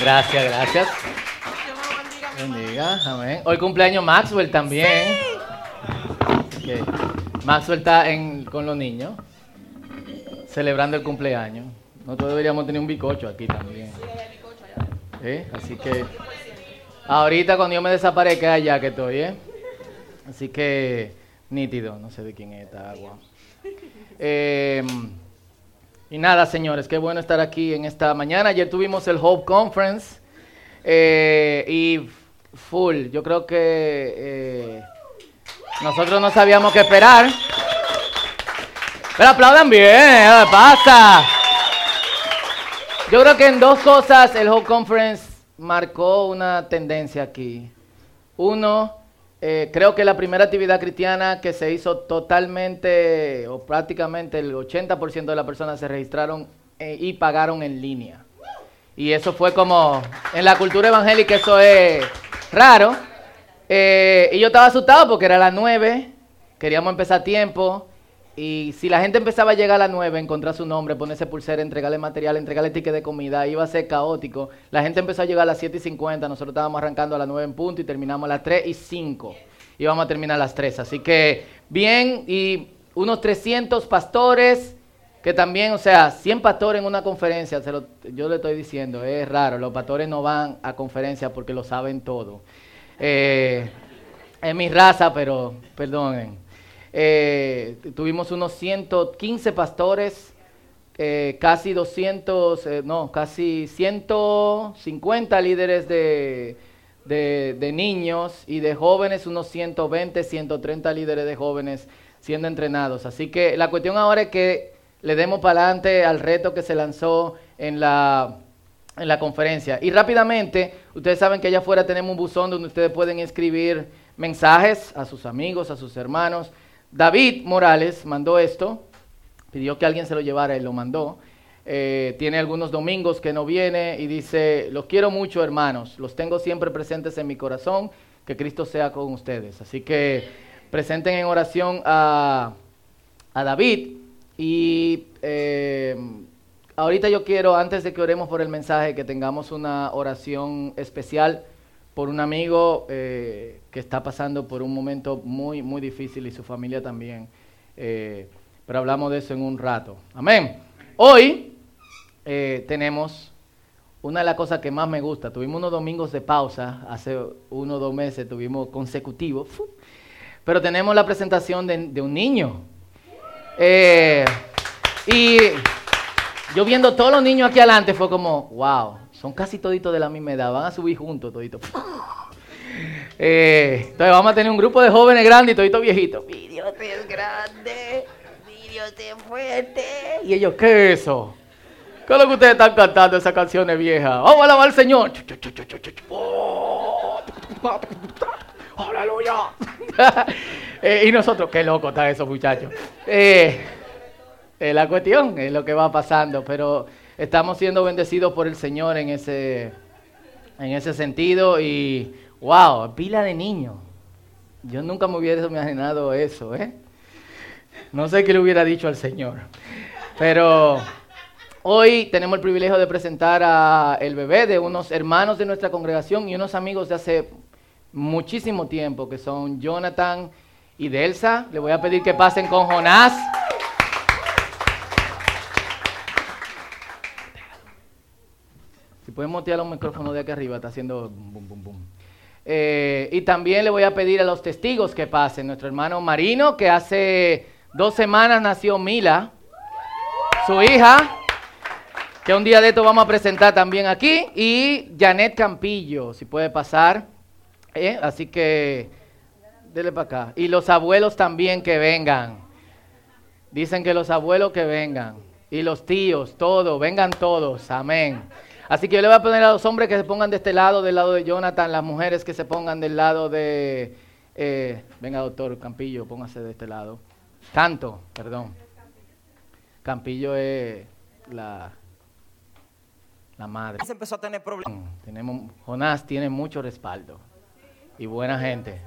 Gracias, gracias. Bendiga, amén. Hoy cumpleaños Maxwell también. Maxwell está en, con los niños, celebrando el cumpleaños. Nosotros deberíamos tener un bicocho aquí también. ¿Eh? Así que ahorita cuando yo me desaparezca allá que estoy, ¿eh? Así que nítido, no sé de quién es esta agua. Eh, y nada, señores, qué bueno estar aquí en esta mañana. Ayer tuvimos el Hope Conference eh, y full. Yo creo que eh, nosotros no sabíamos qué esperar. Pero aplaudan bien, ¿qué pasa? Yo creo que en dos cosas el Hope Conference marcó una tendencia aquí. Uno, eh, creo que la primera actividad cristiana que se hizo totalmente o prácticamente el 80% de las personas se registraron eh, y pagaron en línea. Y eso fue como, en la cultura evangélica eso es raro. Eh, y yo estaba asustado porque era las 9, queríamos empezar a tiempo. Y si la gente empezaba a llegar a las 9, encontrar su nombre, ponerse pulsera, entregarle material, entregarle ticket de comida, iba a ser caótico. La gente empezó a llegar a las 7 y 50, nosotros estábamos arrancando a las 9 en punto y terminamos a las 3 y 5. Íbamos a terminar a las 3. Así que bien, y unos 300 pastores, que también, o sea, 100 pastores en una conferencia, se lo- yo le estoy diciendo, es raro, los pastores no van a conferencias porque lo saben todo. Eh, es mi raza, pero perdonen. Eh, tuvimos unos 115 pastores, eh, casi 200, eh, no, casi 150 líderes de, de, de niños y de jóvenes, unos 120, 130 líderes de jóvenes siendo entrenados. Así que la cuestión ahora es que le demos para adelante al reto que se lanzó en la, en la conferencia. Y rápidamente, ustedes saben que allá afuera tenemos un buzón donde ustedes pueden escribir mensajes a sus amigos, a sus hermanos. David Morales mandó esto, pidió que alguien se lo llevara y lo mandó. Eh, tiene algunos domingos que no viene y dice, los quiero mucho hermanos, los tengo siempre presentes en mi corazón, que Cristo sea con ustedes. Así que presenten en oración a, a David y eh, ahorita yo quiero, antes de que oremos por el mensaje, que tengamos una oración especial por un amigo eh, que está pasando por un momento muy, muy difícil y su familia también. Eh, pero hablamos de eso en un rato. Amén. Hoy eh, tenemos una de las cosas que más me gusta. Tuvimos unos domingos de pausa, hace uno o dos meses tuvimos consecutivos. Pero tenemos la presentación de, de un niño. Eh, y yo viendo todos los niños aquí adelante fue como, wow, son casi toditos de la misma edad, van a subir juntos toditos. Eh, entonces vamos a tener un grupo de jóvenes grandes y toditos viejitos. Mi Dios es grande, mi Dios es fuerte. Y ellos, ¿qué es eso? ¿Qué es lo que ustedes están cantando esas canciones viejas? Vamos a alabar al Señor. Oh, Aleluya. Eh, y nosotros, qué loco están esos muchachos. Eh, eh, la cuestión es lo que va pasando, pero estamos siendo bendecidos por el Señor en ese, en ese sentido y wow, pila de niños. Yo nunca me hubiera imaginado eso, ¿eh? No sé qué le hubiera dicho al Señor. Pero hoy tenemos el privilegio de presentar a el bebé de unos hermanos de nuestra congregación y unos amigos de hace muchísimo tiempo, que son Jonathan y Delsa. Le voy a pedir que pasen con Jonás. Si pueden montear los micrófonos de aquí arriba, está haciendo bum, bum, bum. Eh, y también le voy a pedir a los testigos que pasen. Nuestro hermano Marino, que hace dos semanas nació Mila, su hija, que un día de esto vamos a presentar también aquí. Y Janet Campillo, si puede pasar. Eh, Así que, dele para acá. Y los abuelos también que vengan. Dicen que los abuelos que vengan. Y los tíos, todos, vengan todos. Amén. Así que yo le voy a poner a los hombres que se pongan de este lado, del lado de Jonathan, las mujeres que se pongan del lado de... eh, venga, doctor Campillo, póngase de este lado. Canto, perdón. Campillo es la, la madre. se empezó a tener problemas. Tenemos, Jonás tiene mucho respaldo y buena gente,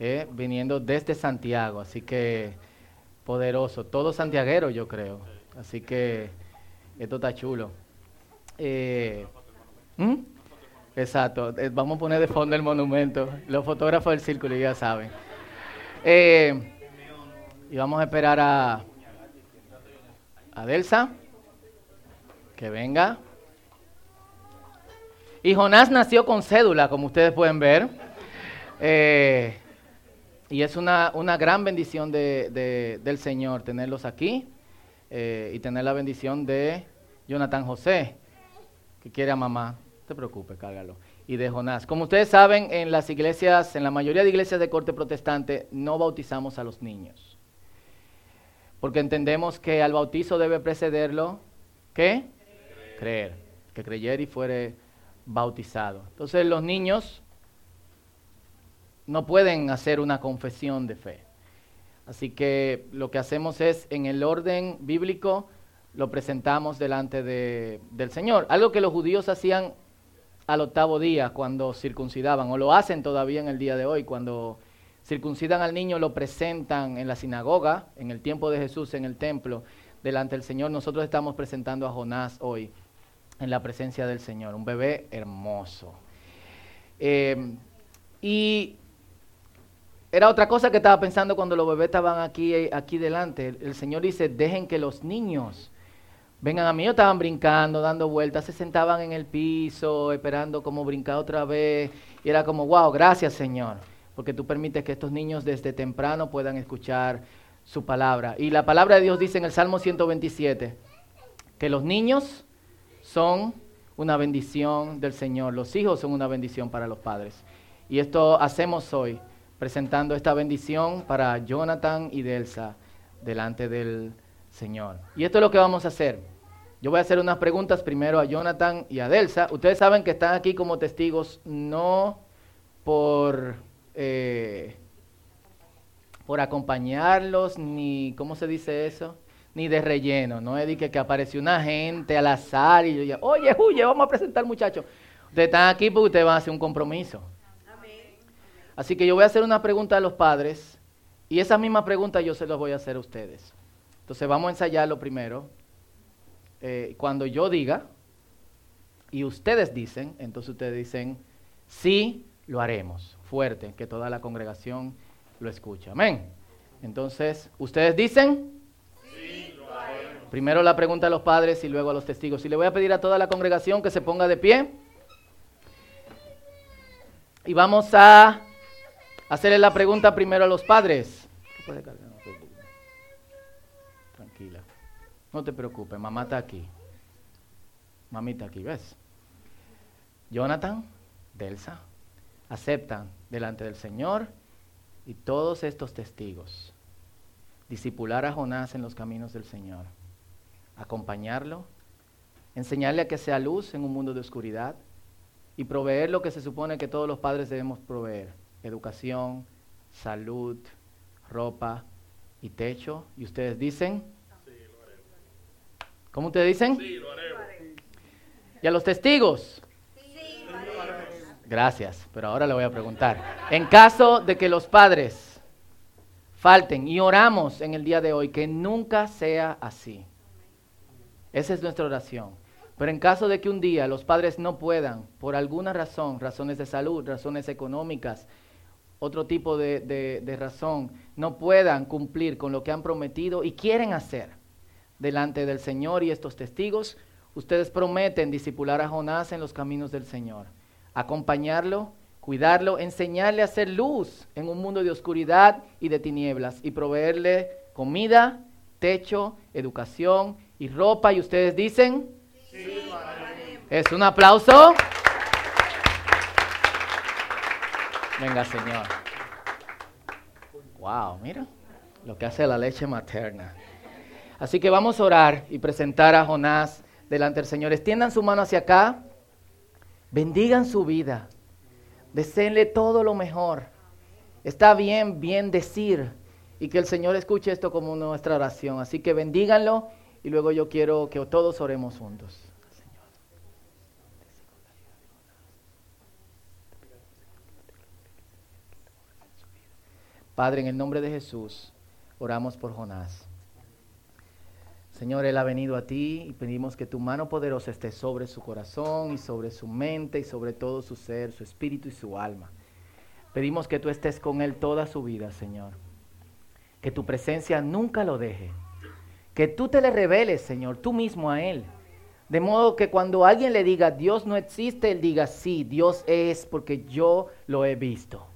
eh, viniendo desde Santiago, así que poderoso, todo santiaguero yo creo, así que esto está chulo. Eh, ¿Mm? Exacto, eh, vamos a poner de fondo el monumento. Los fotógrafos del círculo ya saben. Eh, y vamos a esperar a, a Delsa, que venga. Y Jonás nació con cédula, como ustedes pueden ver. Y es una, una gran bendición de, del Señor tenerlos aquí y tener la bendición de Jonathan José, que quiere a mamá te preocupes, cágalo. Y de Jonás. Como ustedes saben, en las iglesias, en la mayoría de iglesias de corte protestante, no bautizamos a los niños. Porque entendemos que al bautizo debe precederlo, ¿qué? Creer. Que creyera y fuere bautizado. Entonces los niños no pueden hacer una confesión de fe. Así que lo que hacemos es, en el orden bíblico, lo presentamos delante de, del Señor. Algo que los judíos hacían al octavo día cuando circuncidaban, o lo hacen todavía en el día de hoy, cuando circuncidan al niño, lo presentan en la sinagoga, en el tiempo de Jesús, en el templo, delante del Señor. Nosotros estamos presentando a Jonás hoy en la presencia del Señor, un bebé hermoso. Eh, y era otra cosa que estaba pensando cuando los bebés estaban aquí, aquí delante. El Señor dice, dejen que los niños vengan a mí, ellos estaban brincando, dando vueltas, se sentaban en el piso, esperando como brincar otra vez, y era como, wow, gracias Señor, porque tú permites que estos niños desde temprano puedan escuchar su palabra. Y la palabra de Dios dice en el Salmo 127, que los niños son una bendición del Señor, los hijos son una bendición para los padres. Y esto hacemos hoy, presentando esta bendición para Jonathan y Delsa delante del Señor. Y esto es lo que vamos a hacer. Yo voy a hacer unas preguntas primero a Jonathan y a Delsa. Ustedes saben que están aquí como testigos no por, eh, por acompañarlos, ni, ¿cómo se dice eso? Ni de relleno, no es de que, apareció una gente al azar y yo ya, oye, huye, vamos a presentar muchachos. Ustedes están aquí porque ustedes van a hacer un compromiso. Así que yo voy a hacer una pregunta a los padres y esa misma pregunta yo se las voy a hacer a ustedes. Entonces vamos a ensayarlo primero. Eh, cuando yo diga y ustedes dicen, entonces ustedes dicen, sí, lo haremos. Fuerte, que toda la congregación lo escuche. Amén. Entonces, ustedes dicen, sí, lo haremos. Primero la pregunta a los padres y luego a los testigos. Y le voy a pedir a toda la congregación que se ponga de pie. Y vamos a hacerle la pregunta primero a los padres. No te preocupes, mamá está aquí. Mamita aquí, ¿ves? Jonathan, Delsa, aceptan delante del Señor y todos estos testigos. Discipular a Jonás en los caminos del Señor. Acompañarlo. Enseñarle a que sea luz en un mundo de oscuridad. Y proveer lo que se supone que todos los padres debemos proveer. Educación, salud, ropa y techo. Y ustedes dicen, ¿Cómo ustedes dicen? Sí, lo haremos. ¿Y a los testigos? Sí, lo haremos. Gracias, pero ahora le voy a preguntar. En caso de que los padres falten y oramos en el día de hoy, que nunca sea así. Esa es nuestra oración. Pero en caso de que un día los padres no puedan, por alguna razón, razones de salud, razones económicas, otro tipo de, de razón, no puedan cumplir con lo que han prometido y quieren hacer, delante del Señor y estos testigos, ustedes prometen disipular a Jonás en los caminos del Señor, acompañarlo, cuidarlo, enseñarle a hacer luz en un mundo de oscuridad y de tinieblas y proveerle comida, techo, educación y ropa. ¿Y ustedes dicen? Sí, es un aplauso. Venga, Señor. Wow, mira lo que hace la leche materna. Así que vamos a orar y presentar a Jonás delante del Señor. Extiendan su mano hacia acá. Bendigan su vida. Deseenle todo lo mejor. Está bien, bien decir. Y que el Señor escuche esto como nuestra oración. Así que bendíganlo y luego yo quiero que todos oremos juntos. Padre, en el nombre de Jesús, oramos por Jonás. Señor, Él ha venido a ti y pedimos que tu mano poderosa esté sobre su corazón y sobre su mente y sobre todo su ser, su espíritu y su alma. Pedimos que tú estés con Él toda su vida, Señor. Que tu presencia nunca lo deje. Que tú te le reveles, Señor, tú mismo a Él. De modo que cuando alguien le diga Dios no existe, Él diga sí, Dios es porque yo lo he visto.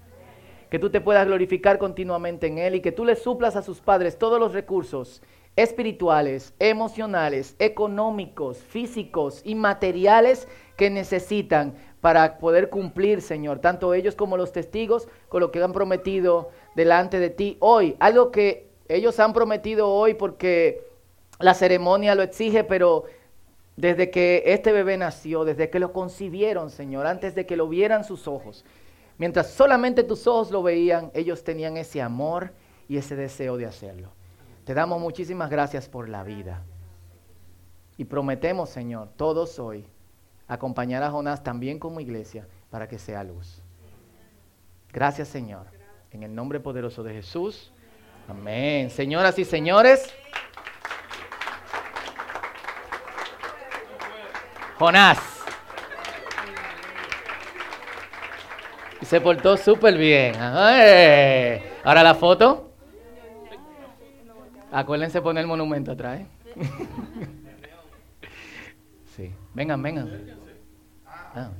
Que tú te puedas glorificar continuamente en Él y que tú le suplas a sus padres todos los recursos espirituales, emocionales, económicos, físicos y materiales que necesitan para poder cumplir, Señor, tanto ellos como los testigos con lo que han prometido delante de ti hoy. Algo que ellos han prometido hoy porque la ceremonia lo exige, pero desde que este bebé nació, desde que lo concibieron, Señor, antes de que lo vieran sus ojos, mientras solamente tus ojos lo veían, ellos tenían ese amor y ese deseo de hacerlo. Te damos muchísimas gracias por la vida. Y prometemos, Señor, todos hoy, acompañar a Jonás también como iglesia para que sea luz. Gracias, Señor. En el nombre poderoso de Jesús. Amén. Señoras y señores. Jonás. Y se portó súper bien. Ahora la foto. Acuérdense poner el monumento atrás. ¿eh? sí. Vengan, vengan. Ah.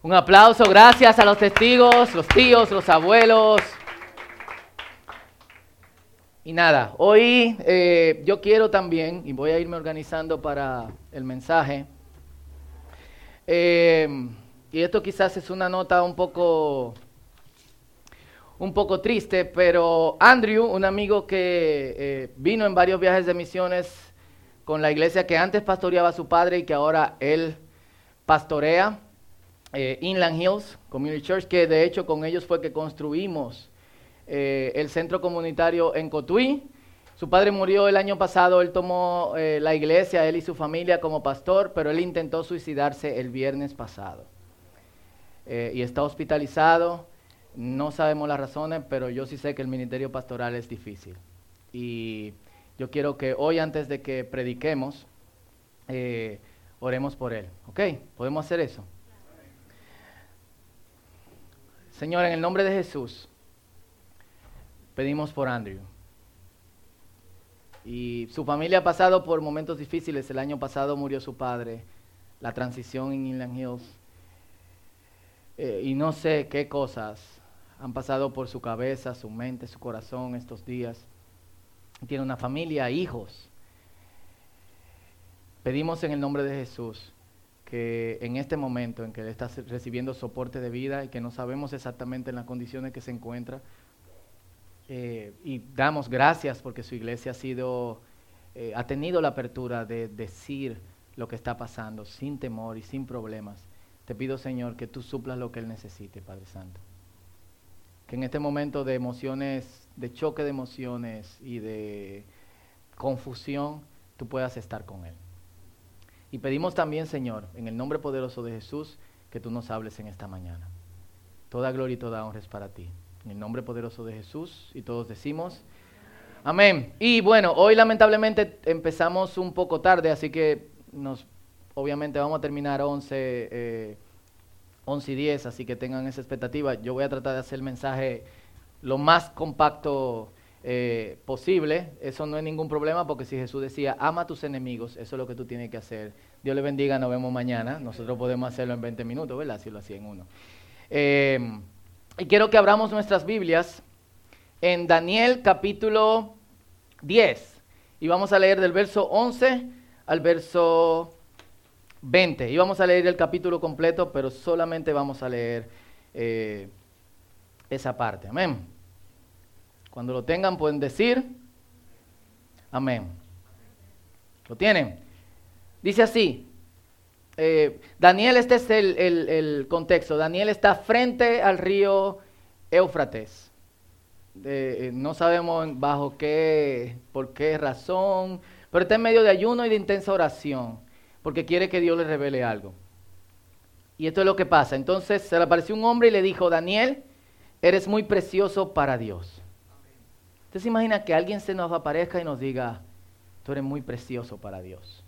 Un aplauso, gracias a los testigos, los tíos, los abuelos. Y nada, hoy eh, yo quiero también, y voy a irme organizando para el mensaje, eh, y esto quizás es una nota un poco, un poco triste, pero Andrew, un amigo que eh, vino en varios viajes de misiones con la iglesia que antes pastoreaba a su padre y que ahora él pastorea, Inland Hills Community Church, que de hecho con ellos fue que construimos eh, el centro comunitario en Cotuí. Su padre murió el año pasado, él tomó eh, la iglesia, él y su familia como pastor, pero él intentó suicidarse el viernes pasado. Eh, y está hospitalizado, no sabemos las razones, pero yo sí sé que el ministerio pastoral es difícil. Y yo quiero que hoy, antes de que prediquemos, oremos por él. ¿Ok? ¿Podemos hacer eso? Señor, en el nombre de Jesús pedimos por Andrew. Y su familia ha pasado por momentos difíciles. El año pasado murió su padre, la transición en Inland Hills. Eh, y no sé qué cosas han pasado por su cabeza, su mente, su corazón estos días. Tiene una familia, hijos. Pedimos en el nombre de Jesús que en este momento en que él está recibiendo soporte de vida y que no sabemos exactamente en las condiciones que se encuentra, eh, y damos gracias porque su iglesia ha sido, eh, ha tenido la apertura de decir lo que está pasando sin temor y sin problemas. Te pido, Señor, que tú suplas lo que Él necesite, Padre Santo. Que en este momento de emociones, de choque de emociones y de confusión, tú puedas estar con Él. Y pedimos también, Señor, en el nombre poderoso de Jesús, que tú nos hables en esta mañana. Toda gloria y toda honra es para ti. En el nombre poderoso de Jesús. Y todos decimos, amén. Y bueno, hoy lamentablemente empezamos un poco tarde, así que nos, obviamente vamos a terminar 11, 11 eh, y 10, así que tengan esa expectativa. Yo voy a tratar de hacer el mensaje lo más compacto eh, posible. Eso no es ningún problema porque si Jesús decía, ama a tus enemigos, eso es lo que tú tienes que hacer. Dios le bendiga, nos vemos mañana. Nosotros podemos hacerlo en 20 minutos, ¿verdad? Si lo hacía en uno. Eh, y quiero que abramos nuestras Biblias en Daniel capítulo 10. Y vamos a leer del verso 11 al verso 20. Y vamos a leer el capítulo completo, pero solamente vamos a leer eh, esa parte. Amén. Cuando lo tengan pueden decir, amén. ¿Lo tienen? Dice así, eh, Daniel, este es el, contexto. Daniel está frente al río Éufrates. Eh, no sabemos bajo qué, por qué razón, pero está en medio de ayuno y de intensa oración, porque quiere que Dios le revele algo. Y esto es lo que pasa. Entonces se le apareció un hombre y le dijo, Daniel, eres muy precioso para Dios. Usted se imagina que alguien se nos aparezca y nos diga, tú eres muy precioso para Dios.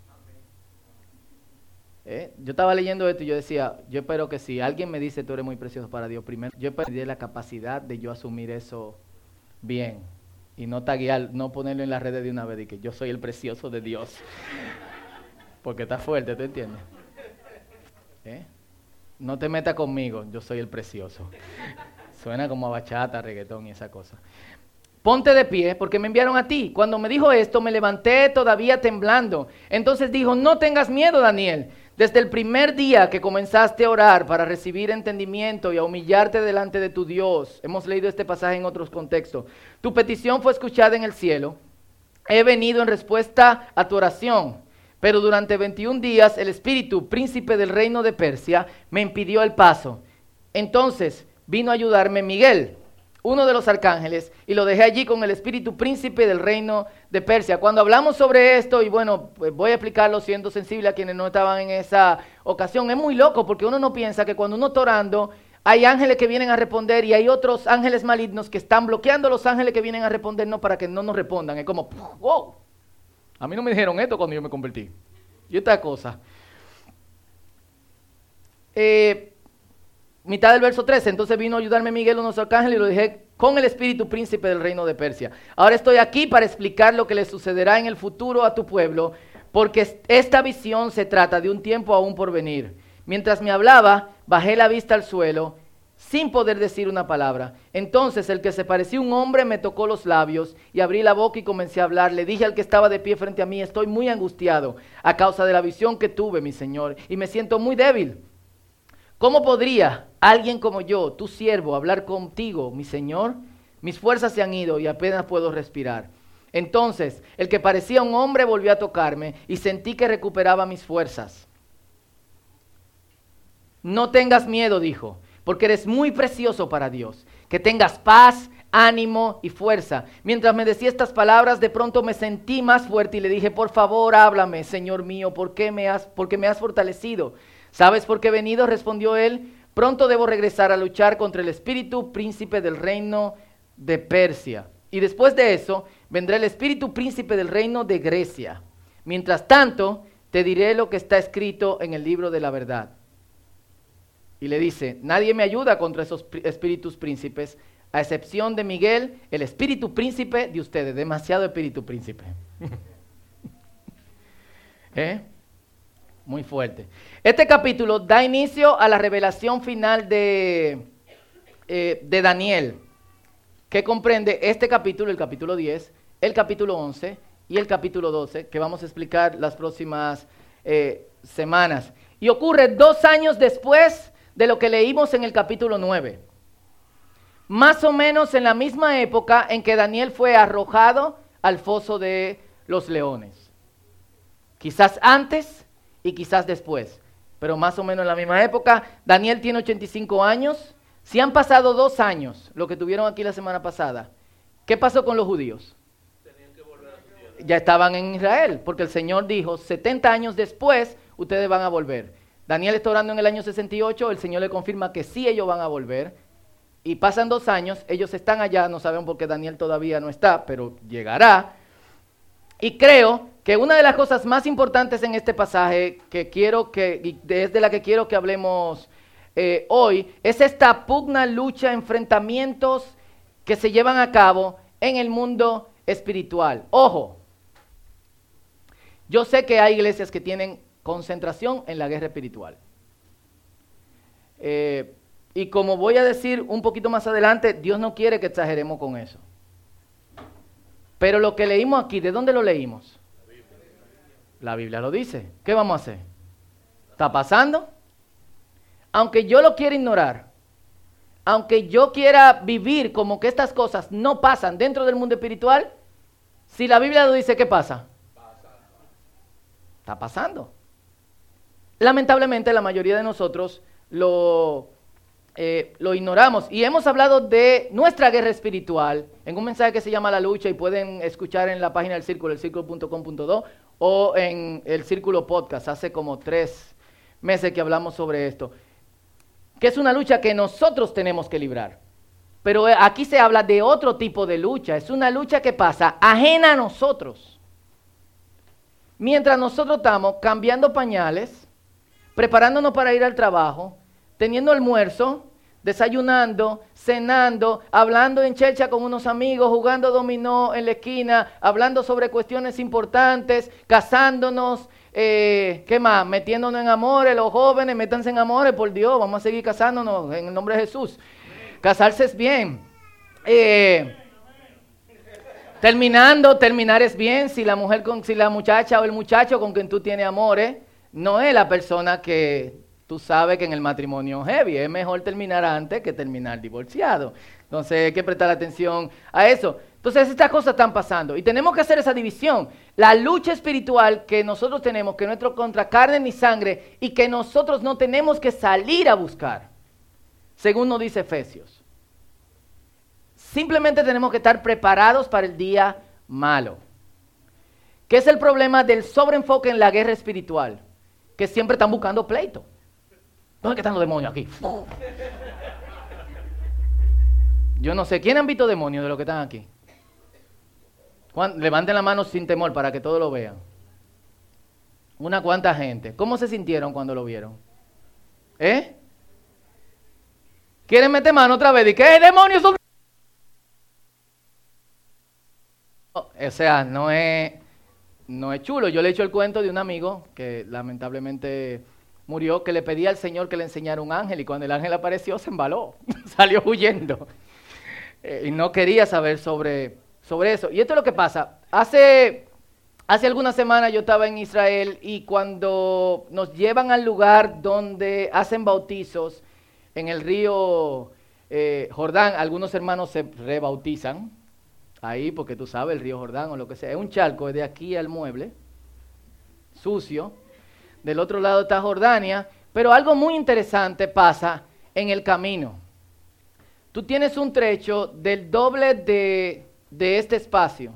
¿Eh? Yo estaba leyendo esto y yo decía, yo espero que si alguien me dice tú eres muy precioso para Dios, primero yo perdí la capacidad de yo asumir eso bien y no taguear, no ponerlo en las redes de una vez y que yo soy el precioso de Dios. Porque está fuerte, ¿tú entiendes? ¿Eh? No te metas conmigo, yo soy el precioso. Suena como a bachata, reggaetón y esa cosa. Ponte de pie porque me enviaron a ti. Cuando me dijo esto, me levanté todavía temblando. Entonces dijo, no tengas miedo, Daniel. Desde el primer día que comenzaste a orar para recibir entendimiento y a humillarte delante de tu Dios, hemos leído este pasaje en otros contextos, tu petición fue escuchada en el cielo. He venido en respuesta a tu oración, pero durante 21 días el espíritu, príncipe del reino de Persia, me impidió el paso. Entonces vino a ayudarme Miguel, uno de los arcángeles, y lo dejé allí con el espíritu príncipe del reino de Persia. Cuando hablamos sobre esto, y bueno, pues voy a explicarlo siendo sensible a quienes no estaban en esa ocasión, es muy loco porque uno no piensa que cuando uno está orando, hay ángeles que vienen a responder y hay otros ángeles malignos que están bloqueando a los ángeles que vienen a respondernos para que no nos respondan. Es como, wow, a mí no me dijeron esto cuando yo me convertí. Y esta cosa. Eh, mitad del verso 13. Entonces vino a ayudarme Miguel, unos arcángeles, y lo dije con el espíritu príncipe del reino de Persia. Ahora estoy aquí para explicar lo que le sucederá en el futuro a tu pueblo, porque esta visión se trata de un tiempo aún por venir. Mientras me hablaba, bajé la vista al suelo sin poder decir una palabra. Entonces el que se parecía un hombre me tocó los labios y abrí la boca y comencé a hablar. Le dije al que estaba de pie frente a mí, estoy muy angustiado a causa de la visión que tuve, mi Señor, y me siento muy débil. ¿Cómo podría alguien como yo, tu siervo, hablar contigo, mi Señor? Mis fuerzas se han ido y apenas puedo respirar. Entonces, el que parecía un hombre volvió a tocarme y sentí que recuperaba mis fuerzas. No tengas miedo, dijo, porque eres muy precioso para Dios. Que tengas paz, ánimo y fuerza. Mientras me decía estas palabras, de pronto me sentí más fuerte y le dije, por favor, háblame, Señor mío, ¿por qué me has, porque me has fortalecido? ¿Sabes por qué he venido? respondió él. Pronto debo regresar a luchar contra el espíritu príncipe del reino de Persia. Y después de eso vendrá el espíritu príncipe del reino de Grecia. Mientras tanto, te diré lo que está escrito en el libro de la verdad. Y le dice, nadie me ayuda contra esos espíritus príncipes, a excepción de Miguel, el espíritu príncipe de ustedes. Demasiado espíritu príncipe. ¿Eh? Muy fuerte. Este capítulo da inicio a la revelación final de, eh, de Daniel, que comprende este capítulo, el capítulo 10, el capítulo 11 y el capítulo 12, que vamos a explicar las próximas eh, semanas. Y ocurre dos años después de lo que leímos en el capítulo 9. Más o menos en la misma época en que Daniel fue arrojado al foso de los leones. Quizás antes, y quizás después, pero más o menos en la misma época. Daniel tiene 85 años. Si han pasado dos años, lo que tuvieron aquí la semana pasada, ¿qué pasó con los judíos? Ya estaban en Israel, porque el Señor dijo, 70 años después, ustedes van a volver. Daniel está orando en el año 68, el Señor le confirma que sí ellos van a volver. Y pasan dos años, ellos están allá, no saben por qué Daniel todavía no está, pero llegará. Y creo que una de las cosas más importantes en este pasaje que quiero que, es de la que quiero que hablemos eh, hoy, es esta pugna, lucha, enfrentamientos que se llevan a cabo en el mundo espiritual. Ojo, yo sé que hay iglesias que tienen concentración en la guerra espiritual. Eh, y como voy a decir un poquito más adelante, Dios no quiere que exageremos con eso. Pero lo que leímos aquí, ¿de dónde lo leímos? La Biblia lo dice. ¿Qué vamos a hacer? ¿Está pasando? Aunque yo lo quiera ignorar, aunque yo quiera vivir como que estas cosas no pasan dentro del mundo espiritual, si la Biblia lo dice, ¿qué pasa? Está pasando. Lamentablemente la mayoría de nosotros lo eh, ignoramos. Y hemos hablado de nuestra guerra espiritual en un mensaje que se llama La lucha y pueden escuchar en la página del círculo, el círculo.com.do o en el Círculo Podcast, hace como tres meses que hablamos sobre esto, que es una lucha que nosotros tenemos que librar. Pero aquí se habla de otro tipo de lucha, es una lucha que pasa ajena a nosotros. Mientras nosotros estamos cambiando pañales, preparándonos para ir al trabajo, teniendo almuerzo, desayunando, cenando, hablando en chelcha con unos amigos, jugando dominó en la esquina, hablando sobre cuestiones importantes, casándonos, eh, ¿qué más? Metiéndonos en amores, los jóvenes, métanse en amores, por Dios, vamos a seguir casándonos en el nombre de Jesús. Casarse es bien. Eh, terminando, terminar es bien. Si la mujer, con, si la muchacha o el muchacho con quien tú tienes amores, no es la persona que tú sabes que en el matrimonio heavy es mejor terminar antes que terminar divorciado. Entonces hay que prestar atención a eso. Entonces estas cosas están pasando y tenemos que hacer esa división. La lucha espiritual que nosotros tenemos, que nuestro contra carne ni sangre y que nosotros no tenemos que salir a buscar, según nos dice Efesios. Simplemente tenemos que estar preparados para el día malo. ¿Qué es el problema del sobreenfoque en la guerra espiritual? Que siempre están buscando pleito. ¿Dónde están los demonios aquí? Yo no sé, ¿quién han visto demonios de los que están aquí? Levanten la mano sin temor para que todos lo vean. Una cuanta gente. ¿Cómo se sintieron cuando lo vieron? ¿Eh? ¿Quieren meter mano otra vez? ¿Y qué demonios son? O sea, no es, no es chulo. Yo le he hecho el cuento de un amigo que lamentablemente murió que le pedía al Señor que le enseñara un ángel y cuando el ángel apareció se embaló, salió huyendo eh, y no quería saber sobre, sobre eso. Y esto es lo que pasa. Hace, hace algunas semanas yo estaba en Israel y cuando nos llevan al lugar donde hacen bautizos en el río eh, Jordán, algunos hermanos se rebautizan ahí porque tú sabes, el río Jordán o lo que sea, es un charco de aquí al mueble, sucio del otro lado está Jordania, pero algo muy interesante pasa en el camino. Tú tienes un trecho del doble de, este espacio,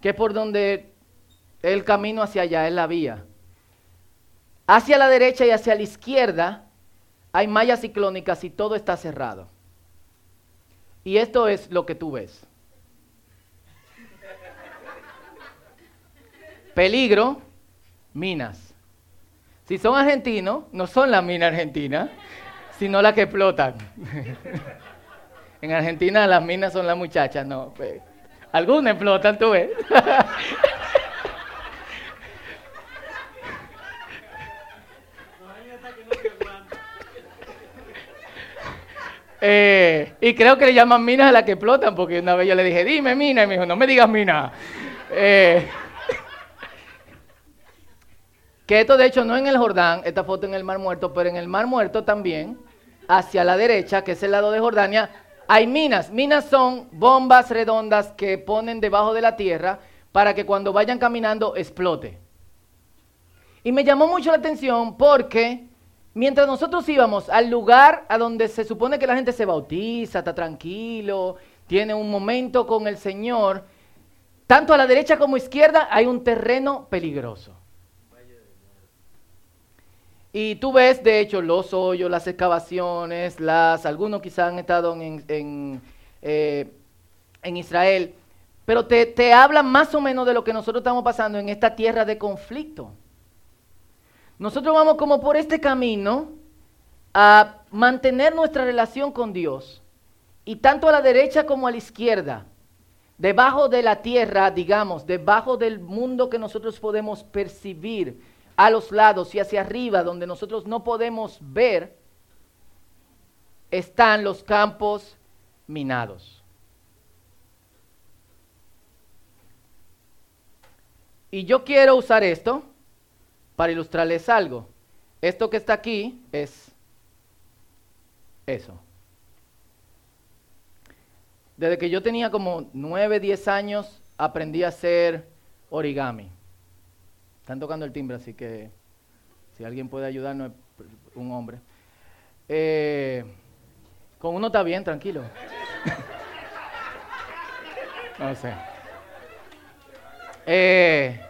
que por donde el camino hacia allá es la vía. Hacia la derecha y hacia la izquierda hay mallas ciclónicas y todo está cerrado. Y esto es lo que tú ves. Peligro, minas. Si son argentinos, no son las minas argentinas, sino las que explotan. en Argentina las minas son las muchachas, no. Pues, algunas explotan, tú ves. Eh, y creo que le llaman minas a las que explotan, porque una vez yo le dije, dime mina, y me dijo, no me digas mina. Eh, que esto de hecho no en el Jordán, esta foto en el Mar Muerto, pero en el Mar Muerto también, hacia la derecha, que es el lado de Jordania, hay minas. Minas son bombas redondas que ponen debajo de la tierra para que cuando vayan caminando explote. Y me llamó mucho la atención porque mientras nosotros íbamos al lugar a donde se supone que la gente se bautiza, está tranquilo, tiene un momento con el Señor, tanto a la derecha como a la izquierda hay un terreno peligroso. Y tú ves, de hecho, los hoyos, las excavaciones, las, algunos quizás han estado en, eh, en, Israel, pero te, te hablan más o menos de lo que nosotros estamos pasando en esta tierra de conflicto. Nosotros vamos como por este camino a mantener nuestra relación con Dios. Y tanto a la derecha como a la izquierda, debajo de la tierra, digamos, debajo del mundo que nosotros podemos percibir, a los lados y hacia arriba, donde nosotros no podemos ver, están los campos minados. Y yo quiero usar esto para ilustrarles algo. Esto que está aquí es eso. Desde que yo tenía como 9, 10 años, aprendí a hacer origami. Están tocando el timbre, así que si alguien puede ayudarnos, un hombre. Eh, con uno está bien, tranquilo. no sé. Eh,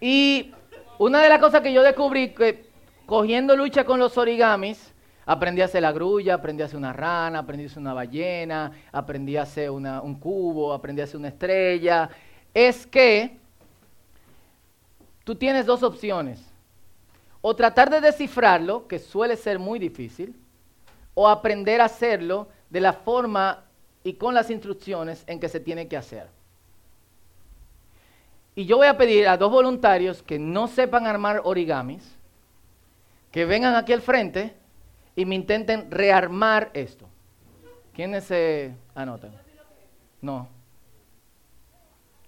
Y una de las cosas que yo descubrí, que cogiendo lucha con los origamis, aprendí a hacer la grulla, aprendí a hacer una rana, aprendí a hacer una ballena, aprendí a hacer un cubo, aprendí a hacer una estrella, es que tú tienes dos opciones. O tratar de descifrarlo, que suele ser muy difícil, o aprender a hacerlo de la forma y con las instrucciones en que se tiene que hacer. Y yo voy a pedir a dos voluntarios que no sepan armar origamis, que vengan aquí al frente y me intenten rearmar esto. ¿Quiénes se anotan? No.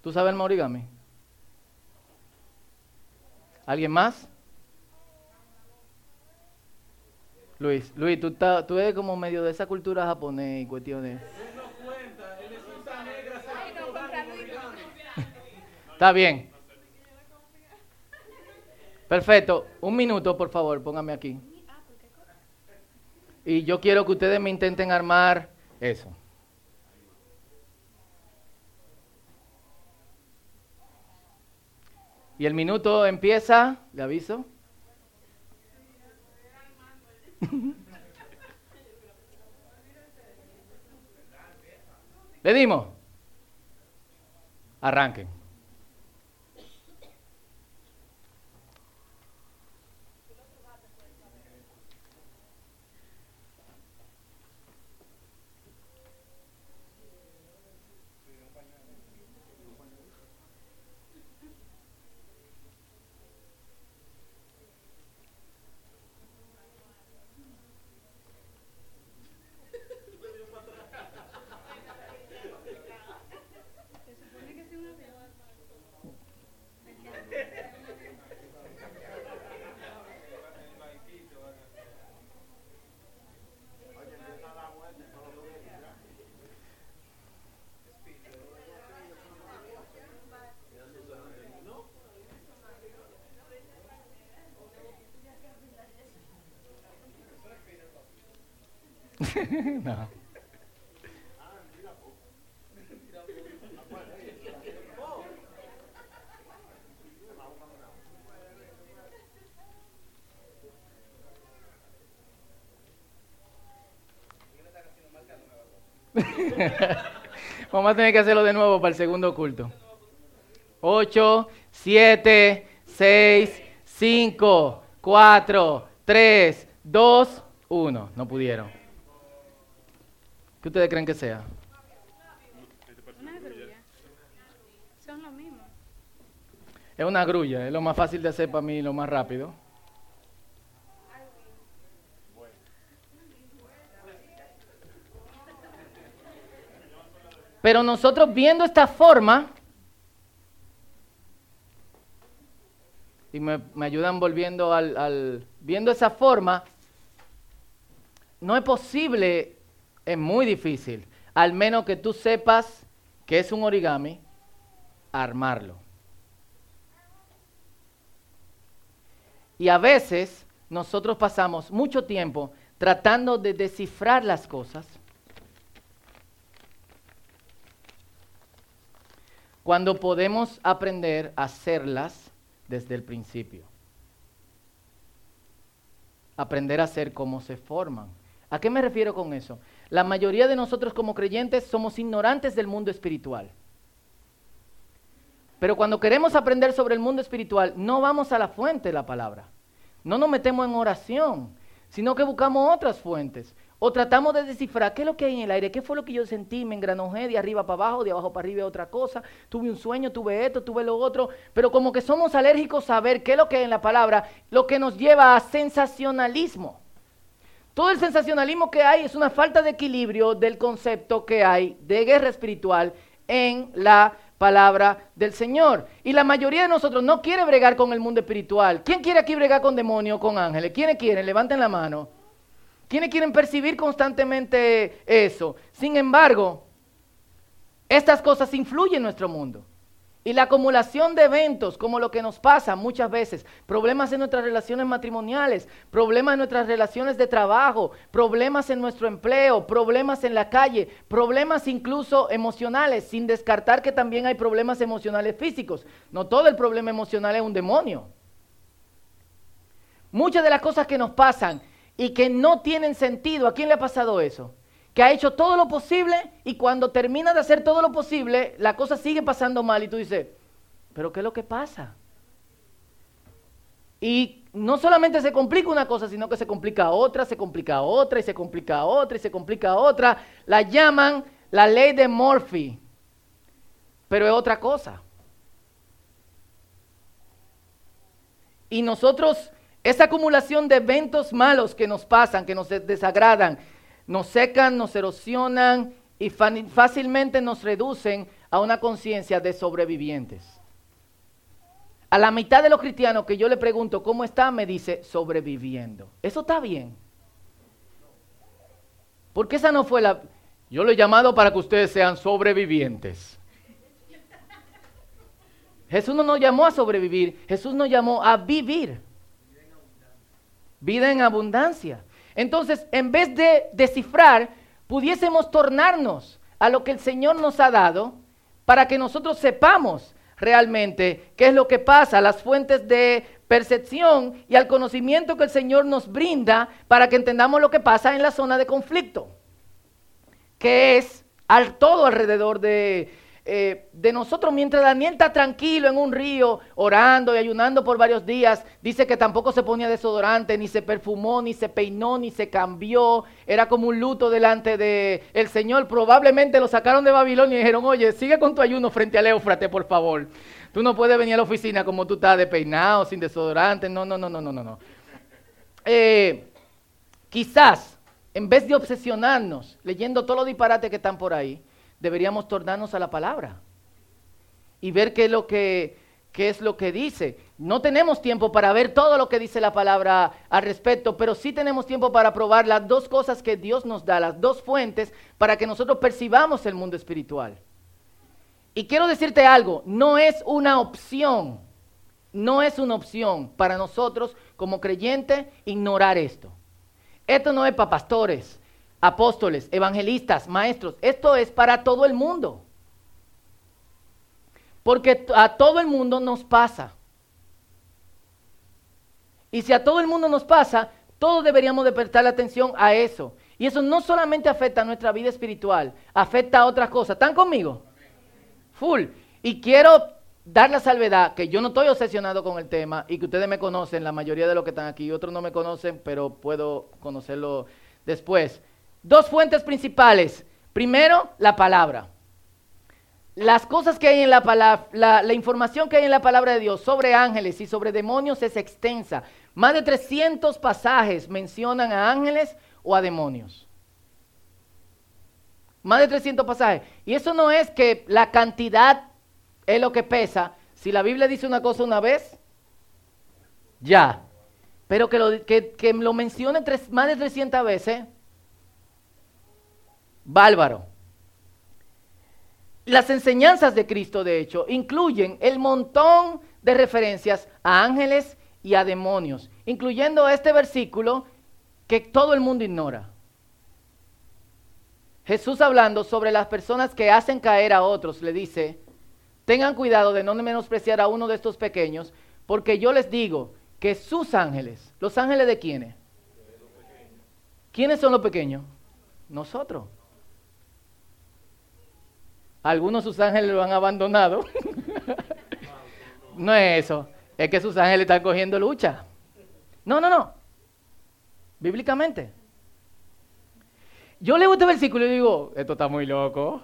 ¿Tú sabes el origami? ¿Alguien más? Luis, Luis, tú, tú eres como medio de esa cultura japonés y cuestiones. Está bien. Perfecto. Un minuto, por favor, póngame aquí. Y yo quiero que ustedes me intenten armar eso. Y el minuto empieza, le aviso. ¿Le dimos? Arranquen. No. Vamos a tener que hacerlo de nuevo para el segundo culto. 8, 7, 6, 5, 4, 3, 2, 1. No pudieron. ¿Qué ustedes creen que sea? Una grulla. Son lo mismo. Es una grulla, es lo más fácil de hacer para mí, lo más rápido. Pero nosotros viendo esta forma, y me, ayudan volviendo al, al, viendo esa forma, no es posible es muy difícil, al menos que tú sepas que es un origami, armarlo. Y a veces nosotros pasamos mucho tiempo tratando de descifrar las cosas cuando podemos aprender a hacerlas desde el principio. Aprender a hacer cómo se forman. ¿A qué me refiero con eso? La mayoría de nosotros como creyentes somos ignorantes del mundo espiritual. Pero cuando queremos aprender sobre el mundo espiritual, no vamos a la fuente de la palabra. No nos metemos en oración, sino que buscamos otras fuentes. O tratamos de descifrar qué es lo que hay en el aire, qué fue lo que yo sentí, me engranojé de arriba para abajo, de abajo para arriba otra cosa, tuve un sueño, tuve esto, tuve lo otro, pero como que somos alérgicos a ver qué es lo que hay en la palabra, lo que nos lleva a sensacionalismo. Todo el sensacionalismo que hay es una falta de equilibrio del concepto que hay de guerra espiritual en la palabra del Señor. Y la mayoría de nosotros no quiere bregar con el mundo espiritual. ¿Quién quiere aquí bregar con demonios, con ángeles? ¿Quiénes quieren? Levanten la mano. ¿Quiénes quieren percibir constantemente eso? Sin embargo, estas cosas influyen en nuestro mundo. Y la acumulación de eventos, como lo que nos pasa muchas veces, problemas en nuestras relaciones matrimoniales, problemas en nuestras relaciones de trabajo, problemas en nuestro empleo, problemas en la calle, problemas incluso emocionales, sin descartar que también hay problemas emocionales físicos. No todo el problema emocional es un demonio. Muchas de las cosas que nos pasan y que no tienen sentido, ¿a quién le ha pasado eso? Que ha hecho todo lo posible y cuando termina de hacer todo lo posible, la cosa sigue pasando mal y tú dices, pero ¿qué es lo que pasa? Y no solamente se complica una cosa, sino que se complica otra, se complica otra y se complica otra y se complica otra. La llaman la ley de Murphy, pero es otra cosa. Y nosotros, esa acumulación de eventos malos que nos pasan, que nos desagradan, nos secan, nos erosionan y fácilmente nos reducen a una conciencia de sobrevivientes. A la mitad de los cristianos que yo le pregunto cómo está, me dice sobreviviendo. Eso está bien. Porque esa no fue la... Yo lo he llamado para que ustedes sean sobrevivientes. Jesús no nos llamó a sobrevivir, Jesús nos llamó a vivir. Vida en abundancia. Entonces, en vez de descifrar, pudiésemos tornarnos a lo que el Señor nos ha dado para que nosotros sepamos realmente qué es lo que pasa, las fuentes de percepción y al conocimiento que el Señor nos brinda para que entendamos lo que pasa en la zona de conflicto, que es al todo alrededor de eh, de nosotros, mientras Daniel está tranquilo en un río, orando y ayunando por varios días, dice que tampoco se ponía desodorante, ni se perfumó, ni se peinó, ni se cambió, era como un luto delante de el Señor. Probablemente lo sacaron de Babilonia y dijeron, oye, sigue con tu ayuno frente al Éufrate, por favor. Tú no puedes venir a la oficina como tú estás de peinado, sin desodorante, no, no, no, no, no, no. Eh, quizás, en vez de obsesionarnos leyendo todos los disparates que están por ahí, deberíamos tornarnos a la palabra y ver qué es lo que, es lo que dice. No tenemos tiempo para ver todo lo que dice la palabra al respecto, pero sí tenemos tiempo para probar las dos cosas que Dios nos da, las dos fuentes, para que nosotros percibamos el mundo espiritual. Y quiero decirte algo, no es una opción, no es una opción para nosotros como creyentes ignorar esto. Esto no es para pastores, apóstoles, evangelistas, maestros. Esto es para todo el mundo. Porque a todo el mundo nos pasa. Y si a todo el mundo nos pasa, todos deberíamos de prestar atención a eso. Y eso no solamente afecta a nuestra vida espiritual, afecta a otras cosas. ¿Están conmigo? Full. Y quiero dar la salvedad que yo no estoy obsesionado con el tema y que ustedes me conocen, la mayoría de los que están aquí, otros no me conocen, pero puedo conocerlo después. Dos fuentes principales. Primero, la palabra. Las cosas que hay en la palabra, la, información que hay en la palabra de Dios sobre ángeles y sobre demonios es extensa. Más de 300 pasajes mencionan a ángeles o a demonios. Más de 300 pasajes. Y eso no es que la cantidad es lo que pesa. Si la Biblia dice una cosa una vez, ya. Pero que lo, que, lo mencione más de 300 veces, bárbaro. Las enseñanzas de Cristo, de hecho, incluyen el montón de referencias a ángeles y a demonios, incluyendo este versículo que todo el mundo ignora. Jesús hablando sobre las personas que hacen caer a otros, le dice, tengan cuidado de no menospreciar a uno de estos pequeños, porque yo les digo que sus ángeles, los ángeles de quiénes? ¿Quiénes son los pequeños? Nosotros. Algunos sus ángeles lo han abandonado. no es eso. Es que sus ángeles están cogiendo lucha. No, no, no. Bíblicamente. Yo leo este versículo y digo, esto está muy loco.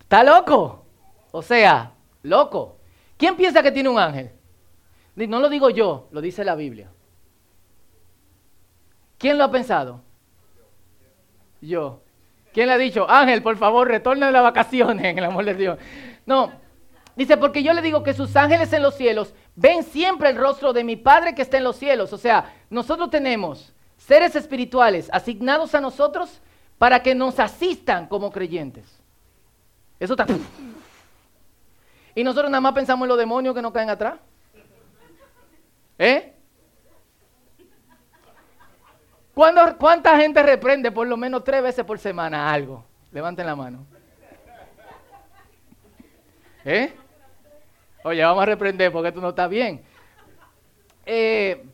¿Está loco? O sea, loco. ¿Quién piensa que tiene un ángel? No lo digo yo, lo dice la Biblia. ¿Quién lo ha pensado? Yo. ¿Quién le ha dicho? Ángel, por favor, retorna de las vacaciones, en el amor de Dios. No, dice, porque yo le digo que sus ángeles en los cielos ven siempre el rostro de mi Padre que está en los cielos. O sea, nosotros tenemos seres espirituales asignados a nosotros para que nos asistan como creyentes. Eso está... Y nosotros nada más pensamos en los demonios que nos caen atrás. ¿Eh? ¿Cuánta gente reprende por lo menos tres veces por semana algo? Levanten la mano. ¿Eh? Oye, vamos a reprender porque esto no está bien. Eh,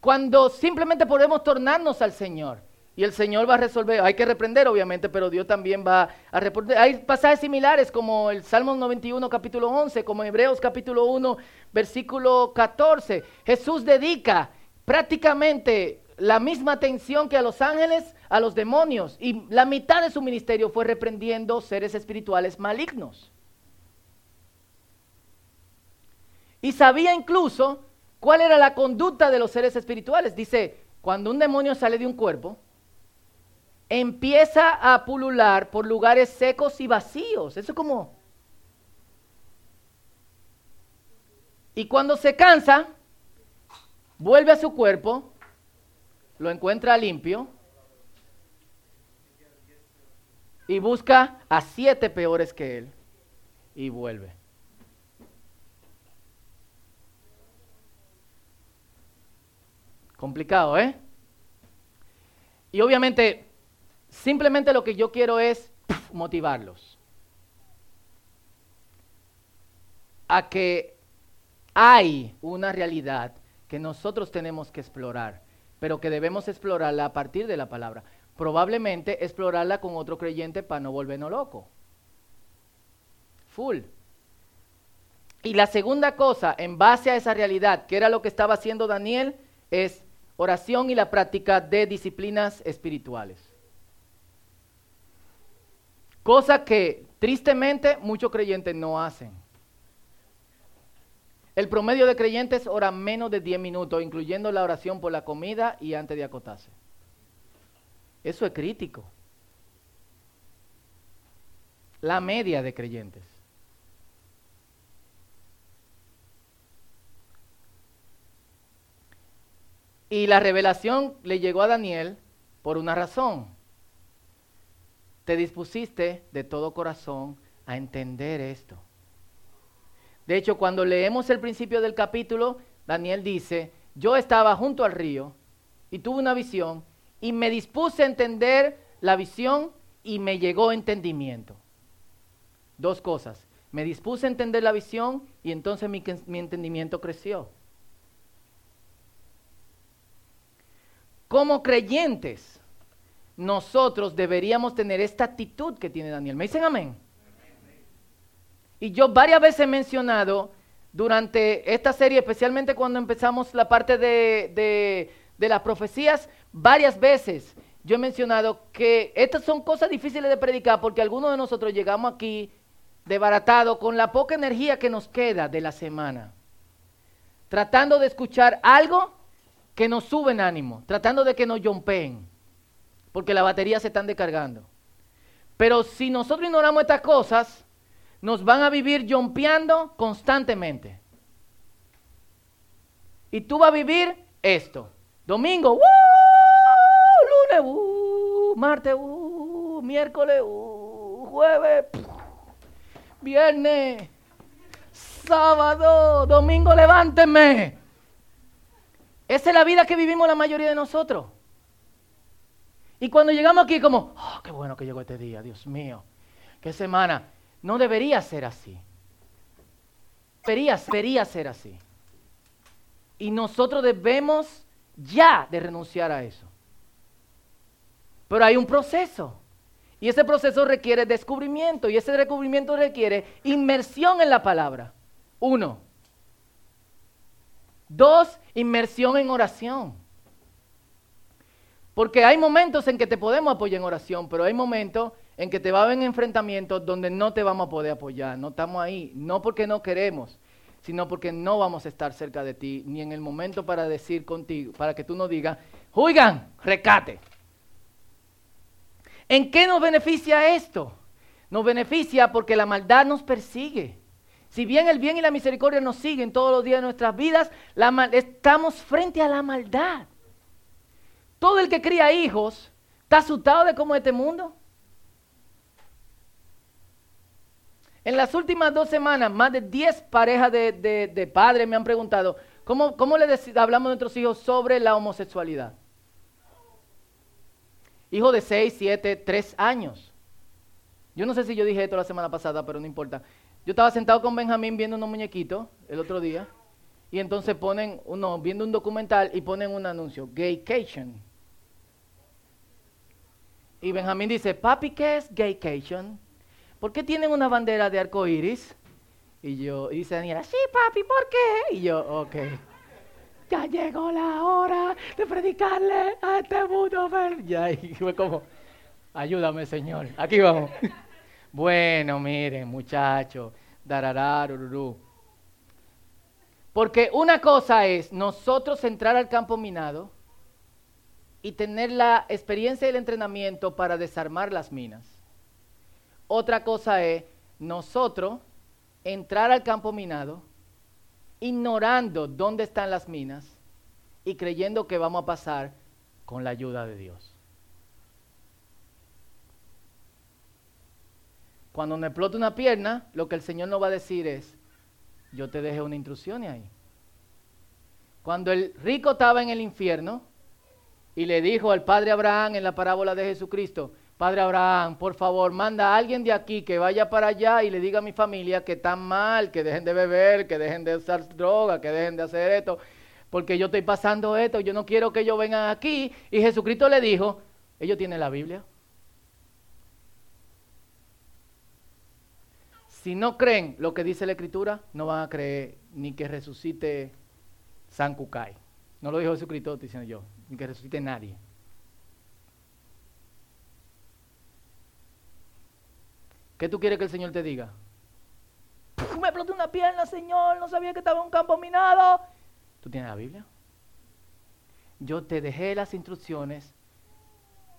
cuando simplemente podemos tornarnos al Señor y el Señor va a resolver, hay que reprender obviamente, pero Dios también va a responder. Hay pasajes similares como el Salmo 91 capítulo 11, como Hebreos capítulo 1 versículo 14. Jesús dedica prácticamente la misma atención que a los ángeles, a los demonios, y la mitad de su ministerio fue reprendiendo seres espirituales malignos. Y sabía incluso cuál era la conducta de los seres espirituales. Dice, cuando un demonio sale de un cuerpo, empieza a pulular por lugares secos y vacíos. Eso es como... Y cuando se cansa, vuelve a su cuerpo, lo encuentra limpio y busca a siete peores que él y vuelve. Complicado, ¿eh? Y obviamente, simplemente lo que yo quiero es motivarlos a que hay una realidad que nosotros tenemos que explorar, pero que debemos explorarla a partir de la palabra. Probablemente explorarla con otro creyente para no volvernos locos. Full. Y la segunda cosa, en base a esa realidad, que era lo que estaba haciendo Daniel, es oración y la práctica de disciplinas espirituales. Cosa que tristemente muchos creyentes no hacen. El promedio de creyentes ora menos de 10 minutos, incluyendo la oración por la comida y antes de acotarse. Eso es crítico. La media de creyentes. Y la revelación le llegó a Daniel por una razón. Te dispusiste de todo corazón a entender esto. De hecho, cuando leemos el principio del capítulo, Daniel dice, yo estaba junto al río y tuve una visión y me dispuse a entender la visión y me llegó entendimiento. Dos cosas. Me dispuse a entender la visión y entonces mi, mi entendimiento creció. Como creyentes, nosotros deberíamos tener esta actitud que tiene Daniel. ¿Me dicen amén? Y yo varias veces he mencionado durante esta serie, especialmente cuando empezamos la parte de, las profecías, varias veces yo he mencionado que estas son cosas difíciles de predicar porque algunos de nosotros llegamos aquí desbaratados con la poca energía que nos queda de la semana, tratando de escuchar algo que nos suben ánimo, tratando de que nos yompeen, porque las baterías se están descargando. Pero si nosotros ignoramos estas cosas, nos van a vivir yompeando constantemente. Y tú vas a vivir esto. Domingo, lunes, martes, miércoles, jueves, viernes, sábado, domingo, levánteme. Esa es la vida que vivimos la mayoría de nosotros. Y cuando llegamos aquí como, oh, qué bueno que llegó este día, Dios mío, qué semana. No debería ser así. Debería, ser así. Y nosotros debemos ya de renunciar a eso. Pero hay un proceso. Y ese proceso requiere descubrimiento. Y ese descubrimiento requiere inmersión en la palabra. Uno. Dos, inmersión en oración. Porque hay momentos en que te podemos apoyar en oración, pero hay momentos en que te va a haber enfrentamientos donde no te vamos a poder apoyar. No estamos ahí, no porque no queremos, sino porque no vamos a estar cerca de ti, ni en el momento para decir contigo, para que tú nos digas, oigan, recate. ¿En qué nos beneficia esto? Nos beneficia porque la maldad nos persigue. Si bien el bien y la misericordia nos siguen todos los días de nuestras vidas, estamos frente a la maldad. Todo el que cría hijos está asustado de cómo es este mundo. En las últimas dos semanas, más de 10 parejas de, padres me han preguntado, ¿cómo, cómo le hablamos a nuestros hijos sobre la homosexualidad? Hijo de 6, 7, 3 años. Yo no sé si yo dije esto la semana pasada, pero no importa. Yo estaba sentado con Benjamín viendo unos muñequitos el otro día. Y entonces ponen, uno, viendo un documental y ponen un anuncio, Gaycation. Y Benjamín dice, papi, ¿qué es Gaycation? ¿Por qué tienen una bandera de arco iris? Y yo, y dice Daniela, sí, papi, ¿por qué? Y yo, ok. Ya llegó la hora de predicarle a este mundo. Ya, y fue como, ayúdame, Señor. Aquí vamos. bueno, miren, muchachos. Darararururu. Porque una cosa es nosotros entrar al campo minado y tener la experiencia y el entrenamiento para desarmar las minas. Otra cosa es nosotros entrar al campo minado ignorando dónde están las minas y creyendo que vamos a pasar con la ayuda de Dios. Cuando me explota una pierna, lo que el Señor nos va a decir es, yo te dejé una instrucción ahí. Cuando el rico estaba en el infierno y le dijo al padre Abraham en la parábola de Jesucristo, Padre Abraham, por favor, manda a alguien de aquí que vaya para allá y le diga a mi familia que están mal, que dejen de beber, que dejen de usar droga, que dejen de hacer esto, porque yo estoy pasando esto, yo no quiero que ellos vengan aquí. Y Jesucristo le dijo, ellos tienen la Biblia. Si no creen lo que dice la Escritura, no van a creer ni que resucite San Kukai. No lo dijo Jesucristo, estoy diciendo yo, ni que resucite nadie. ¿Qué tú quieres que el Señor te diga? Me explotó una pierna, Señor, no sabía que estaba en un campo minado. ¿Tú tienes la Biblia? Yo te dejé las instrucciones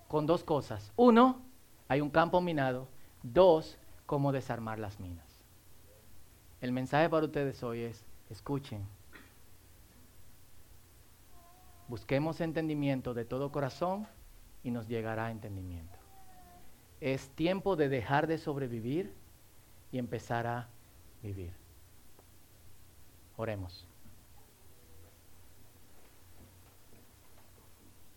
con dos cosas. Uno, hay un campo minado. Dos, cómo desarmar las minas. El mensaje para ustedes hoy es, escuchen, busquemos entendimiento de todo corazón y nos llegará entendimiento. Es tiempo de dejar de sobrevivir y empezar a vivir. Oremos.